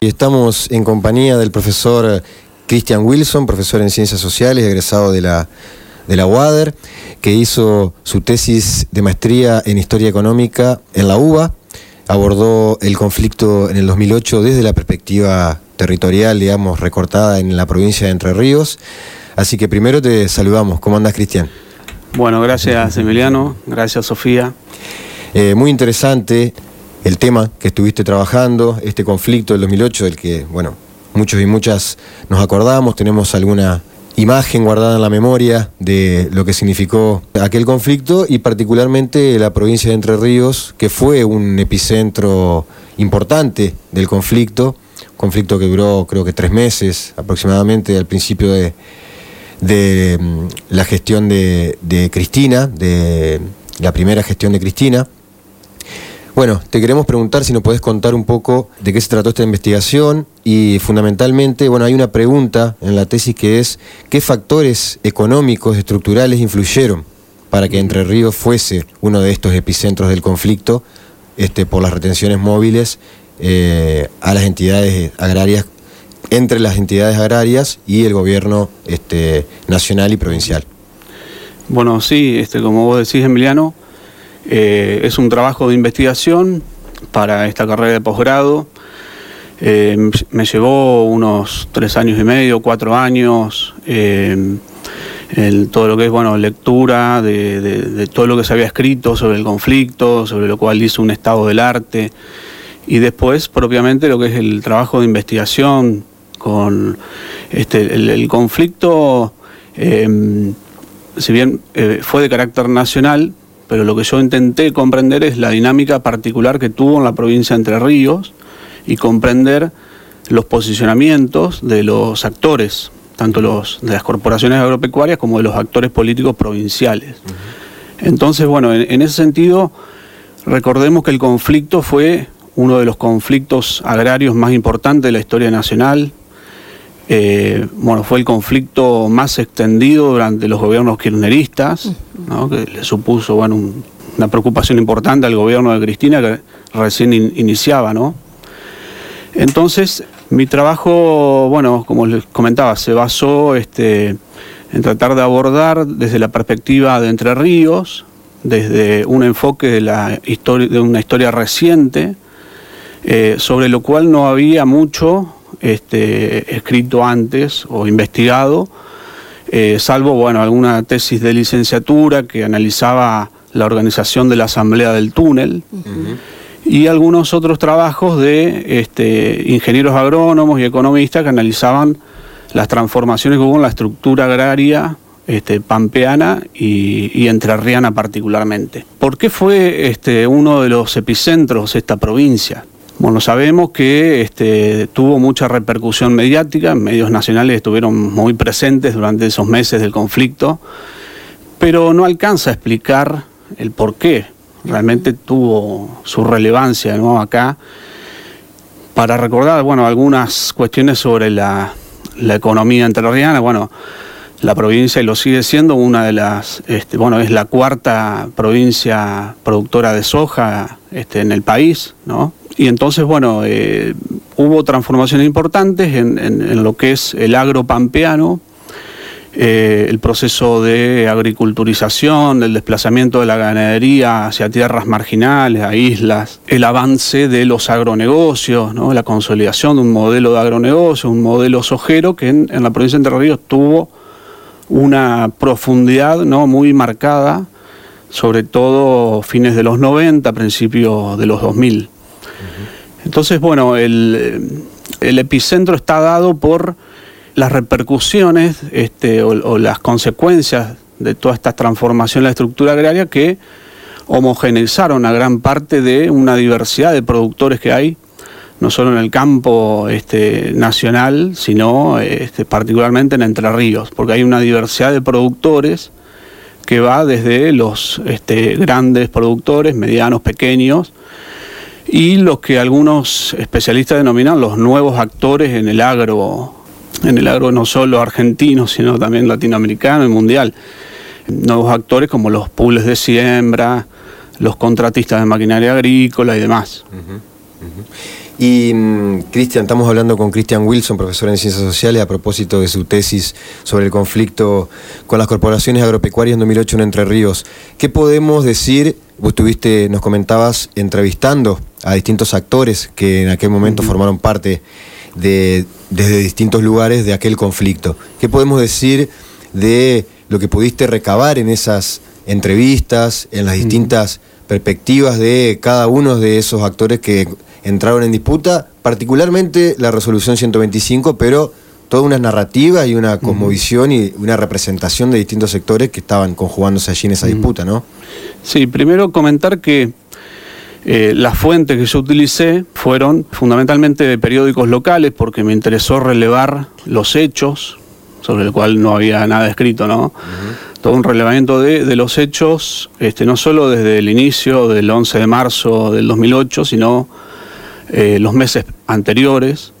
Y estamos en compañía del profesor Christian Wilson, profesor en Ciencias Sociales, egresado de la, de la UADER, que hizo su tesis de maestría en Historia Económica en la UBA. Abordó el conflicto en el 2008 desde la perspectiva territorial, digamos, recortada en la provincia de Entre Ríos. Así que primero te saludamos. ¿Cómo andas, Cristian? Bueno, gracias Emiliano, gracias Sofía. Eh, muy interesante el tema que estuviste trabajando, este conflicto del 2008, del que, bueno, muchos y muchas nos acordamos, tenemos alguna imagen guardada en la memoria de lo que significó aquel conflicto y particularmente la provincia de Entre Ríos, que fue un epicentro importante del conflicto, conflicto que duró creo que tres meses aproximadamente al principio de, mm, la gestión de Cristina, de la primera gestión de Cristina. Bueno, te queremos preguntar si nos podés contar un poco de qué se trató esta investigación y fundamentalmente, bueno, hay una pregunta en la tesis que es, ¿qué factores económicos, estructurales influyeron para que Entre Ríos fuese uno de estos epicentros del conflicto este, por las retenciones móviles eh, a las entidades agrarias, entre las entidades agrarias y el gobierno este, nacional y provincial? Bueno, sí, este, como vos decís, Emiliano, eh, es un trabajo de investigación para esta carrera de posgrado. Eh, me llevó unos tres años y medio, cuatro años, eh, todo lo que es bueno lectura de, todo lo que se había escrito sobre el conflicto, sobre lo cual hizo un estado del arte, y después propiamente lo que es el trabajo de investigación con este, el conflicto, si bien fue de carácter nacional, pero lo que yo intenté comprender es la dinámica particular que tuvo en la provincia de Entre Ríos y comprender los posicionamientos de los actores, tanto los de las corporaciones agropecuarias como de los actores políticos provinciales. Entonces, bueno, en, ese sentido, recordemos que el conflicto fue uno de los conflictos agrarios más importantes de la historia nacional. Eh, bueno, fue el conflicto más extendido durante los gobiernos kirchneristas que le supuso bueno, una preocupación importante al gobierno de Cristina que recién iniciaba. ¿no? Entonces, mi trabajo, bueno, como les comentaba, se basó este, en tratar de abordar desde la perspectiva de Entre Ríos, desde un enfoque de, la historia, de una historia reciente, eh, sobre lo cual no había mucho este, escrito antes o investigado, eh, salvo bueno, alguna tesis de licenciatura que analizaba la organización de la Asamblea del Túnel. Y algunos otros trabajos de este, ingenieros agrónomos y economistas que analizaban las transformaciones que hubo en la estructura agraria este, pampeana y, entrerriana particularmente. ¿Por qué fue este, uno de los epicentros esta provincia? Bueno, sabemos que este, tuvo mucha repercusión mediática, medios nacionales estuvieron muy presentes durante esos meses del conflicto, pero no alcanza a explicar el por qué realmente tuvo su relevancia ¿no? acá. Para recordar, bueno, algunas cuestiones sobre la, la economía entrerriana, bueno, la provincia y lo sigue siendo una de las, este, bueno, es la cuarta provincia productora de soja este, en el país, ¿no? Y entonces, bueno, eh, hubo transformaciones importantes en, lo que es el agro pampeano, eh, el proceso de agriculturización, del desplazamiento de la ganadería hacia tierras marginales, a islas, el avance de los agronegocios, ¿no? la consolidación de un modelo de agronegocio, un modelo sojero que en, la provincia de Entre Ríos tuvo una profundidad ¿no? muy marcada, sobre todo fines de los 90, principios de los 2000. Entonces, bueno, el, epicentro está dado por las repercusiones este, o, las consecuencias de toda esta transformación en la estructura agraria que homogeneizaron a gran parte de una diversidad de productores que hay, no solo en el campo este, nacional, sino este, particularmente en Entre Ríos, porque hay una diversidad de productores que va desde los este, grandes productores, medianos, pequeños, y los que algunos especialistas denominan los nuevos actores en el agro, en el agro no solo argentino, sino también latinoamericano y mundial. Nuevos actores como los pools de siembra, los contratistas de maquinaria agrícola y demás. Y mm, Cristian, estamos hablando con Cristian Wilson, profesor en Ciencias Sociales, a propósito de su tesis sobre el conflicto con las corporaciones agropecuarias en 2008 en Entre Ríos. ¿Qué podemos decir? Vos estuviste, nos comentabas, entrevistando a distintos actores que en aquel momento formaron parte de, desde distintos lugares de aquel conflicto. ¿Qué podemos decir de lo que pudiste recabar en esas entrevistas, en las distintas perspectivas de cada uno de esos actores que entraron en disputa, particularmente la resolución 125, pero toda una narrativa y una cosmovisión y una representación de distintos sectores que estaban conjugándose allí en esa disputa, ¿no? Sí, primero comentar que eh, las fuentes que yo utilicé fueron fundamentalmente de periódicos locales porque me interesó relevar los hechos, sobre el cual no había nada escrito, ¿no? Todo un relevamiento de, los hechos, este, no solo desde el inicio del 11 de marzo del 2008, sino eh, los meses anteriores.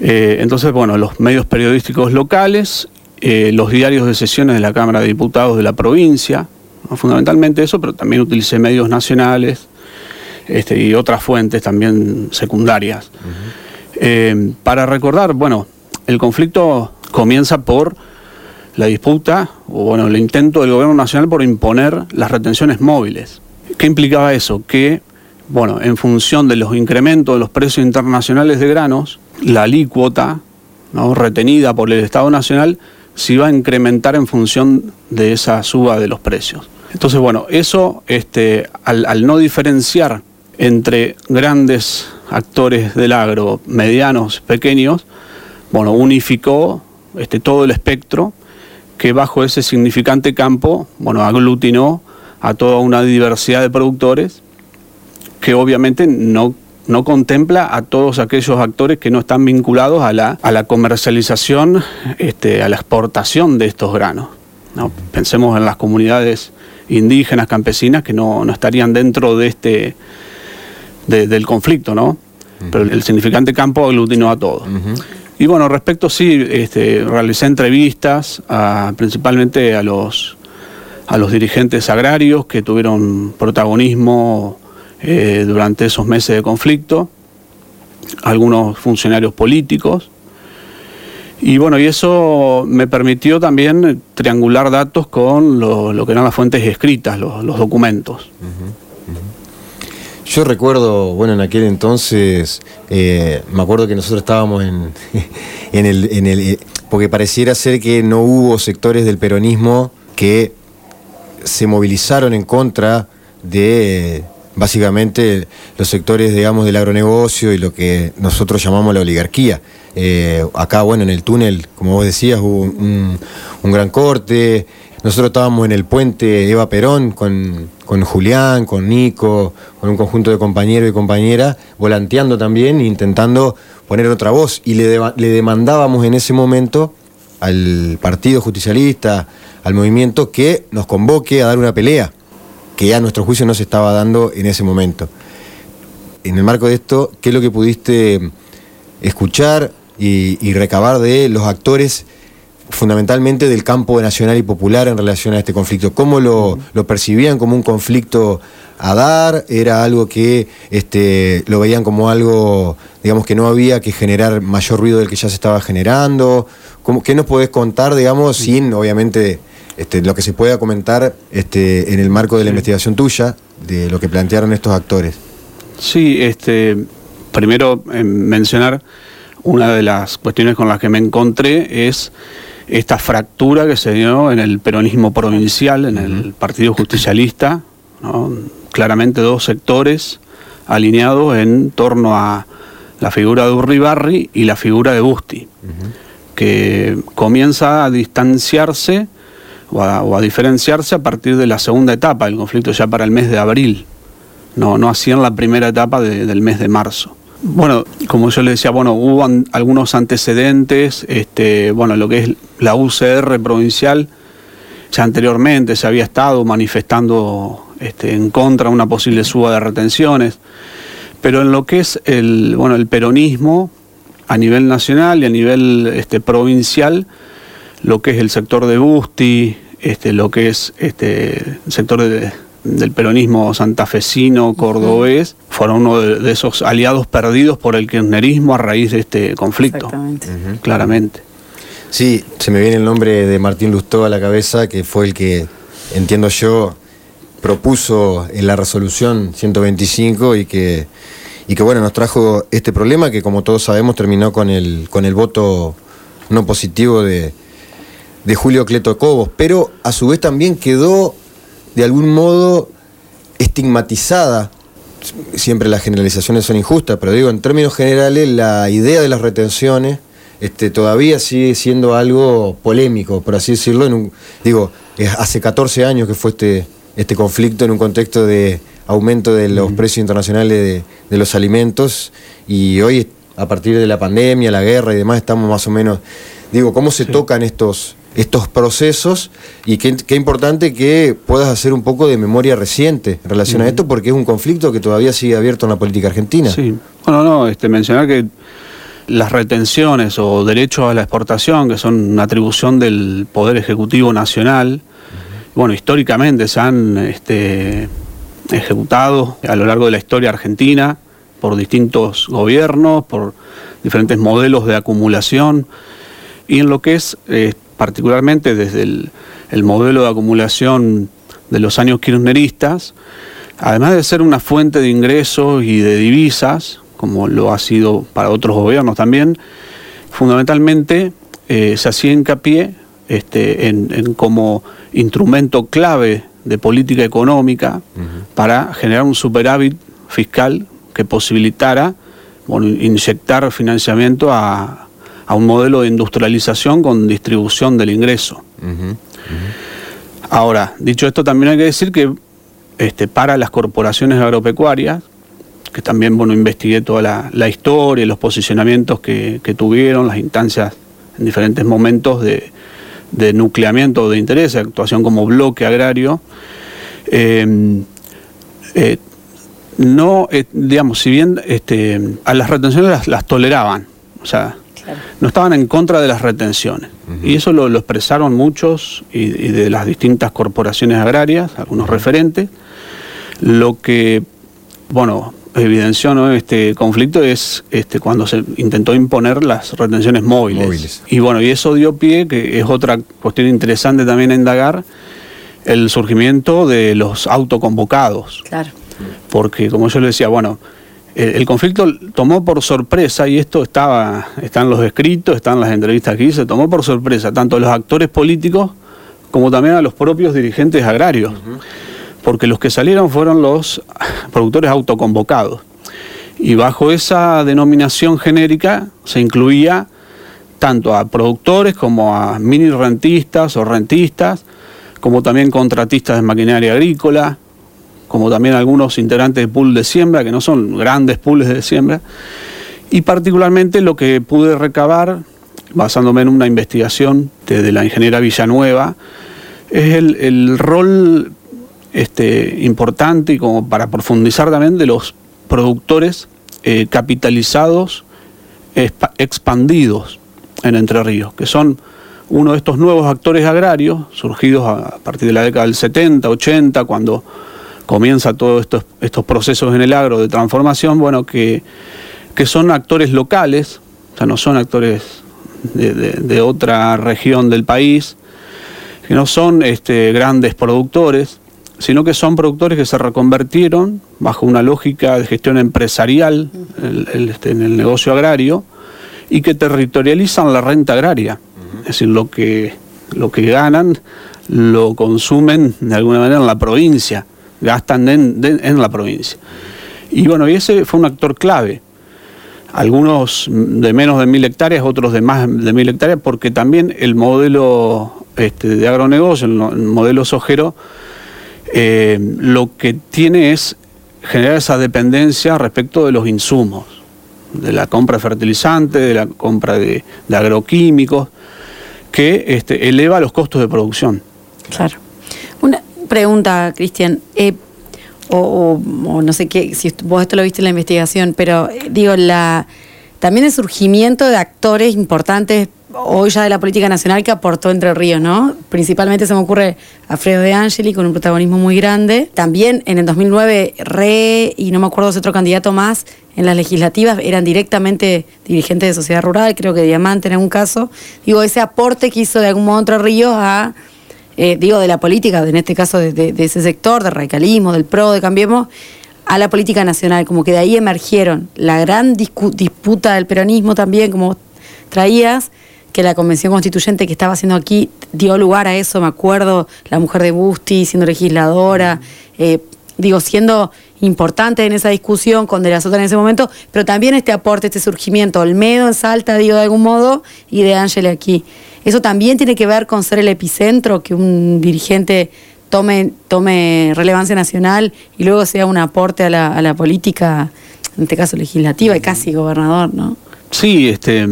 Eh, entonces, bueno, los medios periodísticos locales, eh, los diarios de sesiones de la Cámara de Diputados de la provincia, fundamentalmente eso, pero también utilicé medios nacionales este, y otras fuentes también secundarias. para recordar, bueno, el conflicto comienza por la disputa, o bueno, el intento del gobierno nacional por imponer las retenciones móviles. ¿Qué implicaba eso? Que bueno, en función de los incrementos de los precios internacionales de granos, la alícuota retenida por el Estado Nacional se iba a incrementar en función de esa suba de los precios. Entonces, bueno, eso este, al, no diferenciar entre grandes actores del agro, medianos, pequeños, bueno, unificó este, todo el espectro que bajo ese significante campo, bueno, aglutinó a toda una diversidad de productores que obviamente no, no contempla a todos aquellos actores que no están vinculados a la, a la comercialización, este, a la exportación de estos granos. ¿no? Pensemos en las comunidades indígenas, campesinas, que no, estarían dentro de este, del conflicto, ¿no? Pero el significante campo aglutinó a todos. Y bueno, respecto sí, este, realicé entrevistas principalmente a los, a los dirigentes agrarios que tuvieron protagonismo eh, durante esos meses de conflicto, algunos funcionarios políticos. Y bueno, y eso me permitió también triangular datos con lo, que eran las fuentes escritas, los, documentos. Yo recuerdo, bueno, en aquel entonces, eh, me acuerdo que nosotros estábamos en, en, el, en el... Eh, porque pareciera ser que no hubo sectores del peronismo que se movilizaron en contra de básicamente los sectores, digamos, del agronegocio y lo que nosotros llamamos la oligarquía. Eh, acá, bueno, en el túnel, como vos decías, hubo un, gran corte. Nosotros estábamos en el puente Eva Perón con, Julián, con Nico, con un conjunto de compañeros y compañeras, volanteando también, intentando poner otra voz. Y le, le demandábamos en ese momento al Partido Justicialista, al movimiento, que nos convoque a dar una pelea que a nuestro juicio no se estaba dando en ese momento. En el marco de esto, ¿qué es lo que pudiste escuchar y, recabar de los actores fundamentalmente del campo nacional y popular en relación a este conflicto. ¿Cómo lo, percibían como un conflicto a dar? ¿Era algo que este, lo veían como algo, digamos, que no había que generar mayor ruido del que ya se estaba generando? ¿Cómo, ¿Qué nos podés contar, digamos, sin, obviamente, este, lo que se pueda comentar este, en el marco de la investigación tuya, de lo que plantearon estos actores. Sí, este, primero eh, mencionar una de las cuestiones con las que me encontré es esta fractura que se dio en el peronismo provincial, en el Partido Justicialista, claramente dos sectores alineados en torno a la figura de Urribarri y la figura de Busti, que comienza a distanciarse o a, diferenciarse a partir de la segunda etapa del conflicto, ya para el mes de abril, no, no así en la primera etapa del mes de marzo. Bueno, como yo le decía, bueno, hubo algunos antecedentes, este, bueno, lo que es la UCR provincial, ya anteriormente se había estado manifestando este, en contra de una posible suba de retenciones, pero en lo que es el, bueno, el peronismo a nivel nacional y a nivel este, provincial, lo que es el sector de Busti, este, lo que es este, el sector de, del peronismo santafesino, cordobés, fueron uno de, esos aliados perdidos por el kirchnerismo a raíz de este conflicto. Claramente. Sí, se me viene el nombre de Martín Lustó a la cabeza, que fue el que, entiendo yo, propuso en la resolución 125 y que, y que bueno, nos trajo este problema que como todos sabemos terminó con el, con el voto no positivo de, de Julio Cleto Cobos, pero a su vez también quedó de algún modo estigmatizada. Siempre las generalizaciones son injustas, pero digo, en términos generales, la idea de las retenciones este, todavía sigue siendo algo polémico, por así decirlo. En un, digo, hace 14 años que fue este, este conflicto en un contexto de aumento de los precios internacionales de, los alimentos y hoy, a partir de la pandemia, la guerra y demás, estamos más o menos. Digo, ¿cómo se tocan estos, estos procesos y qué, importante que puedas hacer un poco de memoria reciente en relación a esto porque es un conflicto que todavía sigue abierto en la política argentina. Sí, bueno, no, este, mencionar que las retenciones o derechos a la exportación, que son una atribución del Poder Ejecutivo Nacional, bueno, históricamente se han este, ejecutado a lo largo de la historia argentina por distintos gobiernos, por diferentes modelos de acumulación, y en lo que es eh, particularmente desde el, modelo de acumulación de los años kirchneristas, además de ser una fuente de ingresos y de divisas, como lo ha sido para otros gobiernos también, fundamentalmente eh, se hacía hincapié este, en, como instrumento clave de política económica para generar un superávit fiscal que posibilitara inyectar financiamiento a, a un modelo de industrialización con distribución del ingreso. Ahora, dicho esto, también hay que decir que este, para las corporaciones agropecuarias, que también bueno, investigué toda la, historia y los posicionamientos que, tuvieron, las instancias en diferentes momentos de, nucleamiento de interés, de actuación como bloque agrario, em, eh, no, eh, digamos, si bien este, a las retenciones las, las toleraban, o sea, no estaban en contra de las retenciones. Y eso lo, expresaron muchos y, de las distintas corporaciones agrarias, algunos referentes. Lo que, bueno, evidenció este conflicto es este, cuando se intentó imponer las retenciones móviles. Y bueno, y eso dio pie, que es otra cuestión interesante también a indagar, el surgimiento de los autoconvocados. Claro. Porque, como yo le decía, bueno, el, conflicto tomó por sorpresa, y esto estaba, están los escritos, están las entrevistas que hice, tomó por sorpresa tanto a los actores políticos como también a los propios dirigentes agrarios, porque los que salieron fueron los productores autoconvocados. Y bajo esa denominación genérica se incluía tanto a productores como a mini rentistas o rentistas, como también contratistas de maquinaria agrícola, como también algunos integrantes de pool de siembra, que no son grandes pools de siembra, y particularmente lo que pude recabar, basándome en una investigación de, la ingeniera Villanueva, es el, rol este, importante y como para profundizar también de los productores eh, capitalizados, expandidos en Entre Ríos, que son uno de estos nuevos actores agrarios surgidos a partir de la década del 70, 80, cuando comienza todos estos, estos procesos en el agro de transformación, bueno, que, que son actores locales, o sea, no son actores de, otra región del país, que no son este, grandes productores, sino que son productores que se reconvertieron bajo una lógica de gestión empresarial este, en el negocio agrario y que territorializan la renta agraria. Es decir, lo que, lo que ganan lo consumen de alguna manera en la provincia gastan en, la provincia. Y bueno, y ese fue un actor clave. Algunos de menos de mil hectáreas, otros de más de mil hectáreas, porque también el modelo este, de agronegocio, el, modelo sojero, eh, lo que tiene es generar esa dependencia respecto de los insumos, de la compra de fertilizantes, de la compra de, agroquímicos, que este, eleva los costos de producción. Claro. Pregunta, Cristian. Eh, o, no sé qué, si vos esto lo viste en la investigación, pero eh, digo, la también el surgimiento de actores importantes hoy ya de la política nacional que aportó Entre Ríos, ¿no? Principalmente se me ocurre Alfredo de Angeli con un protagonismo muy grande. También en el 2009 Re y no me acuerdo si otro candidato más en las legislativas eran directamente dirigentes de sociedad rural, creo que Diamante en algún caso. Digo, ese aporte que hizo de algún modo Entre Ríos a, eh, digo, de la política, en este caso de, ese sector, de radicalismo, del PRO, de Cambiemos, a la política nacional, como que de ahí emergieron la gran disputa del peronismo también, como traías, que la convención constituyente que estaba haciendo aquí dio lugar a eso, me acuerdo, la mujer de Busti siendo legisladora, eh, digo, siendo importante en esa discusión con De la Sota en ese momento, pero también este aporte, este surgimiento, Olmedo en Salta, digo, de algún modo, y de Ángel aquí. Eso también tiene que ver con ser el epicentro, que un dirigente tome, tome relevancia nacional y luego sea un aporte a la, política, en este caso legislativa y casi gobernador, ¿no? Sí, este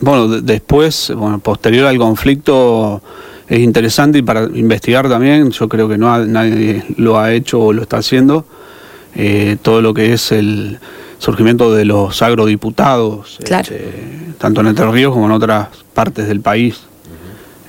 bueno, después, bueno, posterior al conflicto es interesante y para investigar también, yo creo que no nadie lo ha hecho o lo está haciendo, eh, todo lo que es el surgimiento de los agrodiputados, este, tanto en Entre Ríos como en otras partes del país.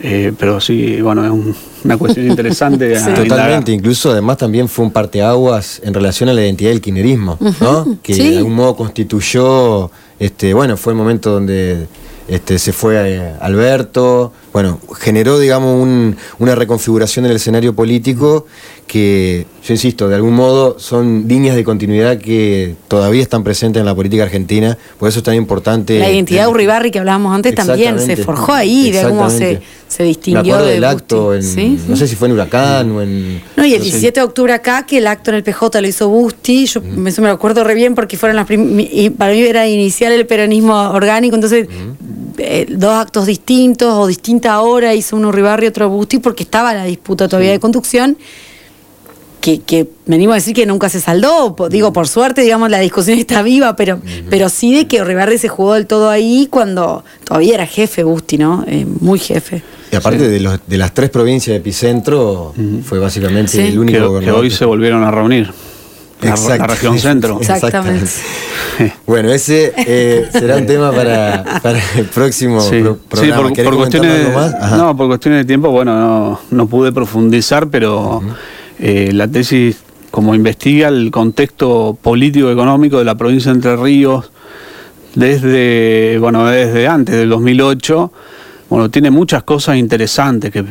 Eh, pero sí, bueno, es una cuestión interesante. Totalmente, incluso además también fue un parteaguas en relación a la identidad del kinerismo, ¿no? Que de algún modo constituyó, este, bueno, fue el momento donde este, se fue eh, Alberto, bueno, generó, digamos, una reconfiguración del escenario político que, yo insisto, de algún modo son líneas de continuidad que todavía están presentes en la política argentina, por eso es tan importante. La identidad de Uribarri que hablábamos antes también se forjó ahí, de modo se, se distinguió. Me del acto, no sé si fue en Huracán o en... No, y el 17 de octubre acá, que el acto en el PJ lo hizo Busti, yo eso me lo acuerdo re bien porque fueron las y para mí era iniciar el peronismo orgánico, entonces eh, dos actos distintos o distinta hora, hizo uno Ribarri, otro Busti, porque estaba la disputa todavía de conducción. Que, venimos a decir que nunca se saldó, digo, por suerte, digamos, la discusión está riva, pero, pero sí de que Ribarri se jugó del todo ahí cuando todavía era jefe Busti, ¿no? Eh, muy jefe. Y aparte de, los, de las tres provincias de epicentro, fue básicamente el único que, que hoy se volvieron a reunir. La, la, región centro. Exactamente. Bueno, ese eh, será un tema para, el próximo programa. Sí, por, cuestiones, no, por cuestiones de tiempo, bueno, no, pude profundizar, pero eh, la tesis, como investiga el contexto político-económico de la provincia de Entre Ríos desde, bueno, desde antes del 2008, bueno, tiene muchas cosas interesantes que,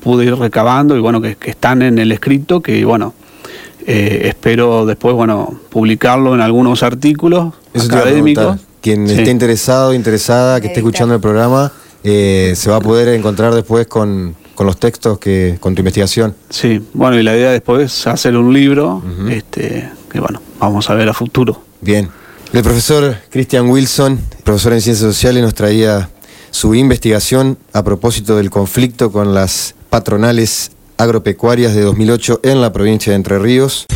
pude ir recabando y bueno, que, que están en el escrito, que bueno, eh, espero después, bueno, publicarlo en algunos artículos académicos. Quien esté interesado, interesada, que esté escuchando el programa, eh, se va a poder encontrar después con, los textos que con tu investigación. Sí, bueno, y la idea después es hacer un libro, este, que bueno, vamos a ver a futuro. Bien. El profesor Christian Wilson, profesor en Ciencias Sociales, nos traía su investigación a propósito del conflicto con las patronales agropecuarias de 2008 en la provincia de Entre Ríos.